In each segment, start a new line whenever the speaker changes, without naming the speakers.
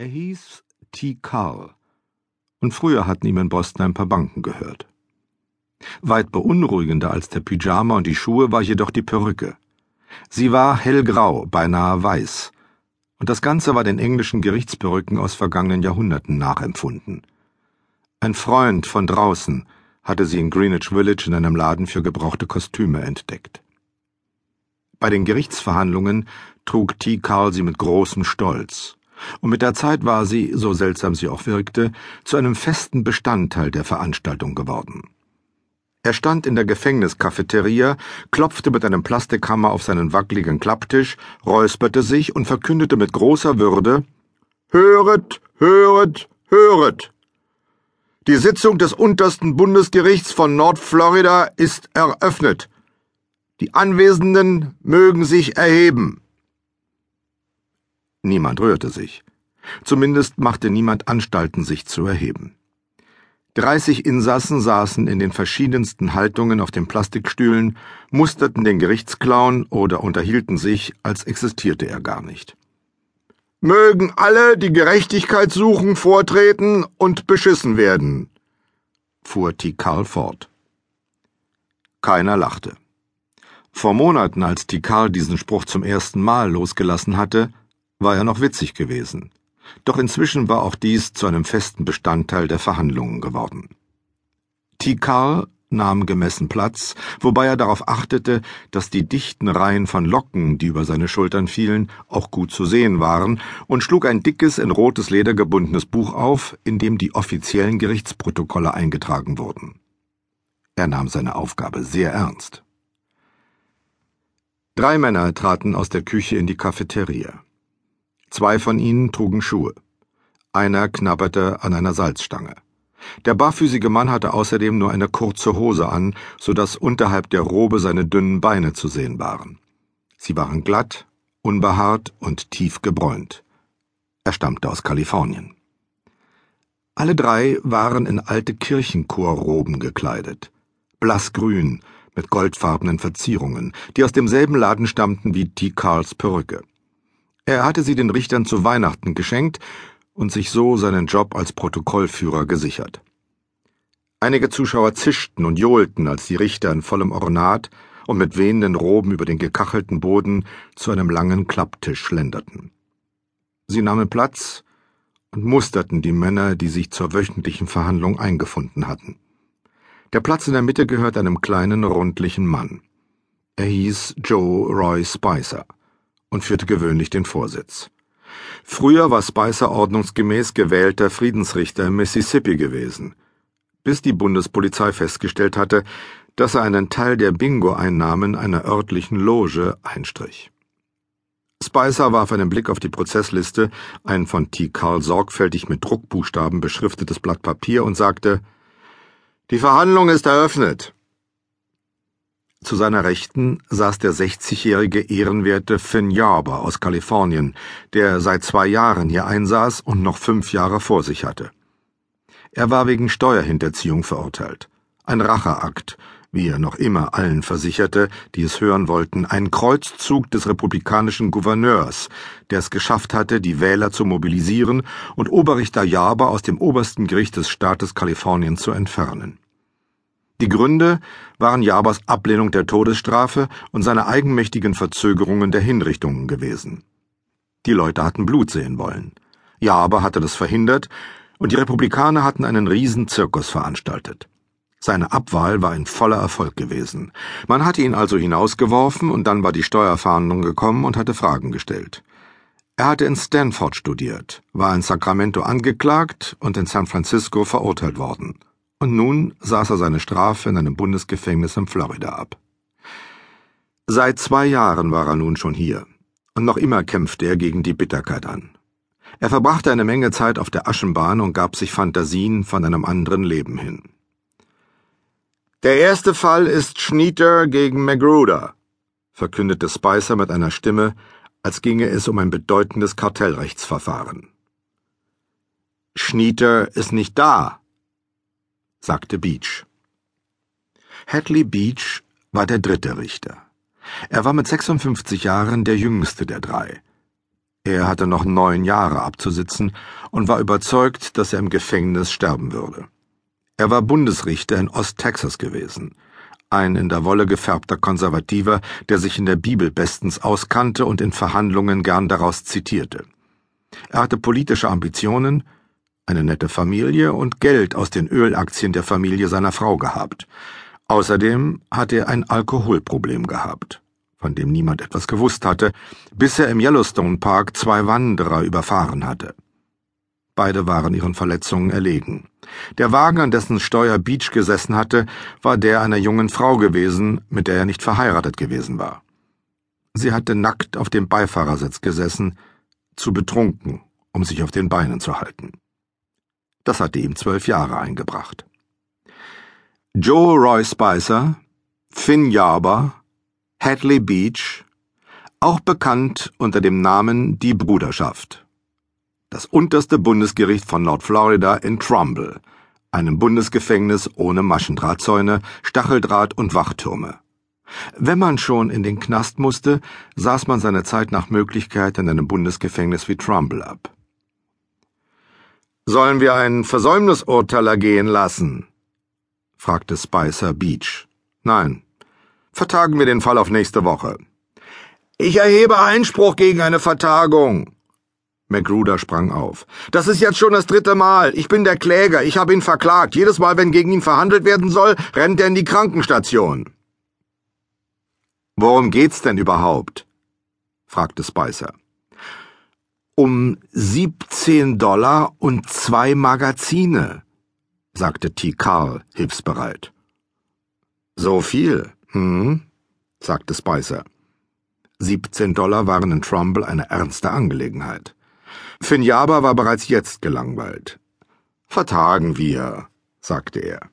Er hieß T. Carl, und früher hatten ihm in Boston ein paar Banken gehört. Weit beunruhigender als der Pyjama und die Schuhe war jedoch die Perücke. Sie war hellgrau, beinahe weiß, und das Ganze war den englischen Gerichtsperücken aus vergangenen Jahrhunderten nachempfunden. Ein Freund von draußen hatte sie in Greenwich Village in einem Laden für gebrauchte Kostüme entdeckt. Bei den Gerichtsverhandlungen trug T. Carl sie mit großem Stolz und mit der Zeit war sie, so seltsam sie auch wirkte, zu einem festen Bestandteil der Veranstaltung geworden. Er stand in der Gefängniskafeteria, klopfte mit einem Plastikhammer auf seinen wackeligen Klapptisch, räusperte sich und verkündete mit großer Würde Höret, höret, höret. Die Sitzung des untersten Bundesgerichts von Nordflorida ist eröffnet. Die Anwesenden mögen sich erheben. Niemand rührte sich. Zumindest machte niemand Anstalten, sich zu erheben. Dreißig Insassen saßen in den verschiedensten Haltungen auf den Plastikstühlen, musterten den Gerichtsclown oder unterhielten sich, als existierte er gar nicht. Mögen alle, die Gerechtigkeit suchen, vortreten und beschissen werden, fuhr Tikal fort. Keiner lachte. Vor Monaten, als Tikal diesen Spruch zum ersten Mal losgelassen hatte, war er noch witzig gewesen. Doch inzwischen war auch dies zu einem festen Bestandteil der Verhandlungen geworden. Tikal nahm gemessen Platz, wobei er darauf achtete, dass die dichten Reihen von Locken, die über seine Schultern fielen, auch gut zu sehen waren, und schlug ein dickes, in rotes Leder gebundenes Buch auf, in dem die offiziellen Gerichtsprotokolle eingetragen wurden. Er nahm seine Aufgabe sehr ernst. Drei Männer traten aus der Küche in die Cafeteria. Zwei von ihnen trugen Schuhe. Einer knabberte an einer Salzstange. Der barfüßige Mann hatte außerdem nur eine kurze Hose an, so dass unterhalb der Robe seine dünnen Beine zu sehen waren. Sie waren glatt, unbehaart und tief gebräunt. Er stammte aus Kalifornien. Alle drei waren in alte Kirchenchorroben gekleidet. Blassgrün, mit goldfarbenen Verzierungen, die aus demselben Laden stammten wie T. Carls Perücke. Er hatte sie den Richtern zu Weihnachten geschenkt und sich so seinen Job als Protokollführer gesichert. Einige Zuschauer zischten und johlten, als die Richter in vollem Ornat und mit wehenden Roben über den gekachelten Boden zu einem langen Klapptisch schlenderten. Sie nahmen Platz und musterten die Männer, die sich zur wöchentlichen Verhandlung eingefunden hatten. Der Platz in der Mitte gehört einem kleinen, rundlichen Mann. Er hieß Joe Roy Spicer und führte gewöhnlich den Vorsitz. Früher war Spicer ordnungsgemäß gewählter Friedensrichter im Mississippi gewesen, bis die Bundespolizei festgestellt hatte, dass er einen Teil der Bingo-Einnahmen einer örtlichen Loge einstrich. Spicer warf einen Blick auf die Prozessliste, ein von T. Carl sorgfältig mit Druckbuchstaben beschriftetes Blatt Papier und sagte, Die Verhandlung ist eröffnet. Zu seiner Rechten saß der 60-jährige ehrenwerte Finn Yarber aus Kalifornien, der seit zwei Jahren hier einsaß und noch fünf Jahre vor sich hatte. Er war wegen Steuerhinterziehung verurteilt. Ein Racheakt, wie er noch immer allen versicherte, die es hören wollten, ein Kreuzzug des republikanischen Gouverneurs, der es geschafft hatte, die Wähler zu mobilisieren und Oberrichter Yarber aus dem obersten Gericht des Staates Kalifornien zu entfernen. Die Gründe waren Jabers Ablehnung der Todesstrafe und seine eigenmächtigen Verzögerungen der Hinrichtungen gewesen. Die Leute hatten Blut sehen wollen. Jaber hatte das verhindert, und die Republikaner hatten einen Riesenzirkus veranstaltet. Seine Abwahl war ein voller Erfolg gewesen. Man hatte ihn also hinausgeworfen, und dann war die Steuerfahndung gekommen und hatte Fragen gestellt. Er hatte in Stanford studiert, war in Sacramento angeklagt und in San Francisco verurteilt worden und nun saß er seine Strafe in einem Bundesgefängnis in Florida ab. Seit zwei Jahren war er nun schon hier, und noch immer kämpfte er gegen die Bitterkeit an. Er verbrachte eine Menge Zeit auf der Aschenbahn und gab sich Fantasien von einem anderen Leben hin. Der erste Fall ist Schnieter gegen Magruder, verkündete Spicer mit einer Stimme, als ginge es um ein bedeutendes Kartellrechtsverfahren. Schnieter ist nicht da, sagte Beach. Hadley Beach war der dritte Richter. Er war mit 56 Jahren der jüngste der drei. Er hatte noch neun Jahre abzusitzen und war überzeugt, dass er im Gefängnis sterben würde. Er war Bundesrichter in Osttexas gewesen, ein in der Wolle gefärbter Konservativer, der sich in der Bibel bestens auskannte und in Verhandlungen gern daraus zitierte. Er hatte politische Ambitionen, eine nette Familie und Geld aus den Ölaktien der Familie seiner Frau gehabt. Außerdem hatte er ein Alkoholproblem gehabt, von dem niemand etwas gewusst hatte, bis er im Yellowstone Park zwei Wanderer überfahren hatte. Beide waren ihren Verletzungen erlegen. Der Wagen, an dessen Steuer Beach gesessen hatte, war der einer jungen Frau gewesen, mit der er nicht verheiratet gewesen war. Sie hatte nackt auf dem Beifahrersitz gesessen, zu betrunken, um sich auf den Beinen zu halten. Das hatte ihm zwölf Jahre eingebracht. Joe Roy Spicer, Finn Yarber, Hadley Beach, auch bekannt unter dem Namen Die Bruderschaft. Das unterste Bundesgericht von Nordflorida in Trumbull, einem Bundesgefängnis ohne Maschendrahtzäune, Stacheldraht und Wachtürme. Wenn man schon in den Knast musste, saß man seine Zeit nach Möglichkeit in einem Bundesgefängnis wie Trumbull ab. Sollen wir ein Versäumnisurteil ergehen lassen? fragte Spicer Beach. Nein. Vertagen wir den Fall auf nächste Woche. Ich erhebe Einspruch gegen eine Vertagung. Magruder sprang auf. Das ist jetzt schon das dritte Mal. Ich bin der Kläger. Ich habe ihn verklagt. Jedes Mal, wenn gegen ihn verhandelt werden soll, rennt er in die Krankenstation. Worum geht's denn überhaupt? fragte Spicer. Um 17 Dollar und zwei Magazine, sagte T. Carl hilfsbereit. So viel, hm? sagte Spicer. 17 Dollar waren in Trumbull eine ernste Angelegenheit. Finjaba war bereits jetzt gelangweilt. Vertagen wir, sagte er.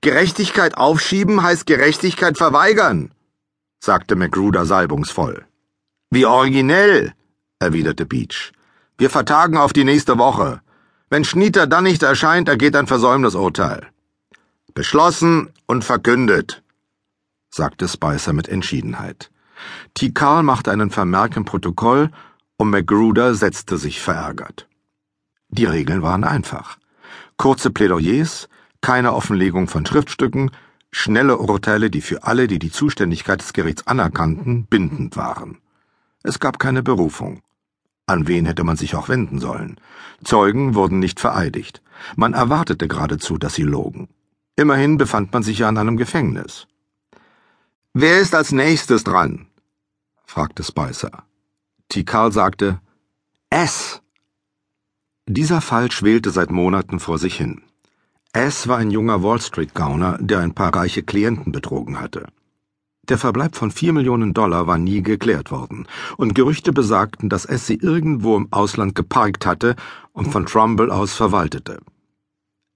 Gerechtigkeit aufschieben heißt Gerechtigkeit verweigern, sagte Magruder salbungsvoll. Wie originell, erwiderte Beach. Wir vertagen auf die nächste Woche. Wenn Schnieter dann nicht erscheint, ergeht ein Versäumnisurteil. Beschlossen und verkündet, sagte Spicer mit Entschiedenheit. T. Karl machte einen Vermerk im Protokoll und Magruder setzte sich verärgert. Die Regeln waren einfach. Kurze Plädoyers, keine Offenlegung von Schriftstücken, schnelle Urteile, die für alle, die die Zuständigkeit des Gerichts anerkannten, bindend waren. Es gab keine Berufung. An wen hätte man sich auch wenden sollen? Zeugen wurden nicht vereidigt. Man erwartete geradezu, dass sie logen. Immerhin befand man sich ja in einem Gefängnis. Wer ist als nächstes dran? fragte Spicer. Tikal sagte, S. Dieser Fall schwelte seit Monaten vor sich hin. S war ein junger Wall Street Gauner, der ein paar reiche Klienten betrogen hatte. Der Verbleib von vier Millionen Dollar war nie geklärt worden, und Gerüchte besagten, dass S sie irgendwo im Ausland geparkt hatte und von Trumbull aus verwaltete.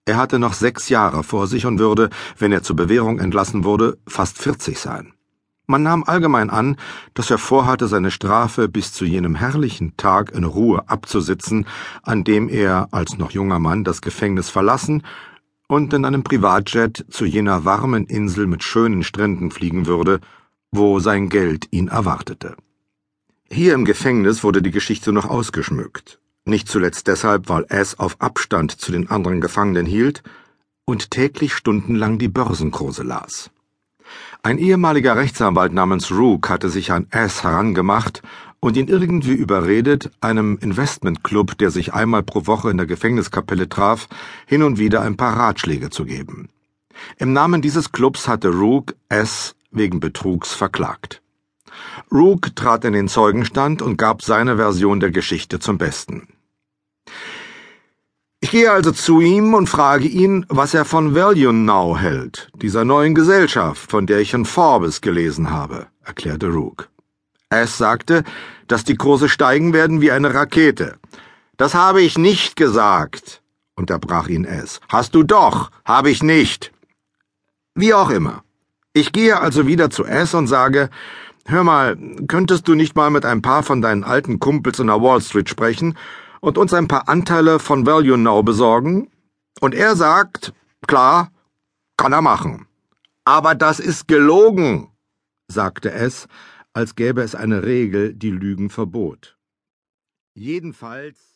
Er hatte noch sechs Jahre vor sich und würde, wenn er zur Bewährung entlassen wurde, fast vierzig sein. Man nahm allgemein an, dass er vorhatte, seine Strafe bis zu jenem herrlichen Tag in Ruhe abzusitzen, an dem er als noch junger Mann das Gefängnis verlassen und in einem Privatjet zu jener warmen Insel mit schönen Stränden fliegen würde, wo sein Geld ihn erwartete. Hier im Gefängnis wurde die Geschichte noch ausgeschmückt, nicht zuletzt deshalb, weil S auf Abstand zu den anderen Gefangenen hielt und täglich stundenlang die Börsenkurse las. Ein ehemaliger Rechtsanwalt namens Rook hatte sich an S herangemacht und ihn irgendwie überredet, einem Investmentclub, der sich einmal pro Woche in der Gefängniskapelle traf, hin und wieder ein paar Ratschläge zu geben. Im Namen dieses Clubs hatte Rook S wegen Betrugs verklagt. Rook trat in den Zeugenstand und gab seine Version der Geschichte zum Besten. Ich gehe also zu ihm und frage ihn, was er von Value Now hält, dieser neuen Gesellschaft, von der ich in Forbes gelesen habe, erklärte Rook. Es sagte, dass die Kurse steigen werden wie eine Rakete. Das habe ich nicht gesagt, unterbrach ihn es. Hast du doch, habe ich nicht. Wie auch immer. Ich gehe also wieder zu S und sage, hör mal, könntest du nicht mal mit ein paar von deinen alten Kumpels in der Wall Street sprechen und uns ein paar Anteile von Value Now besorgen? Und er sagt, klar, kann er machen. Aber das ist gelogen, sagte es, als gäbe es eine Regel, die Lügen verbot. Jedenfalls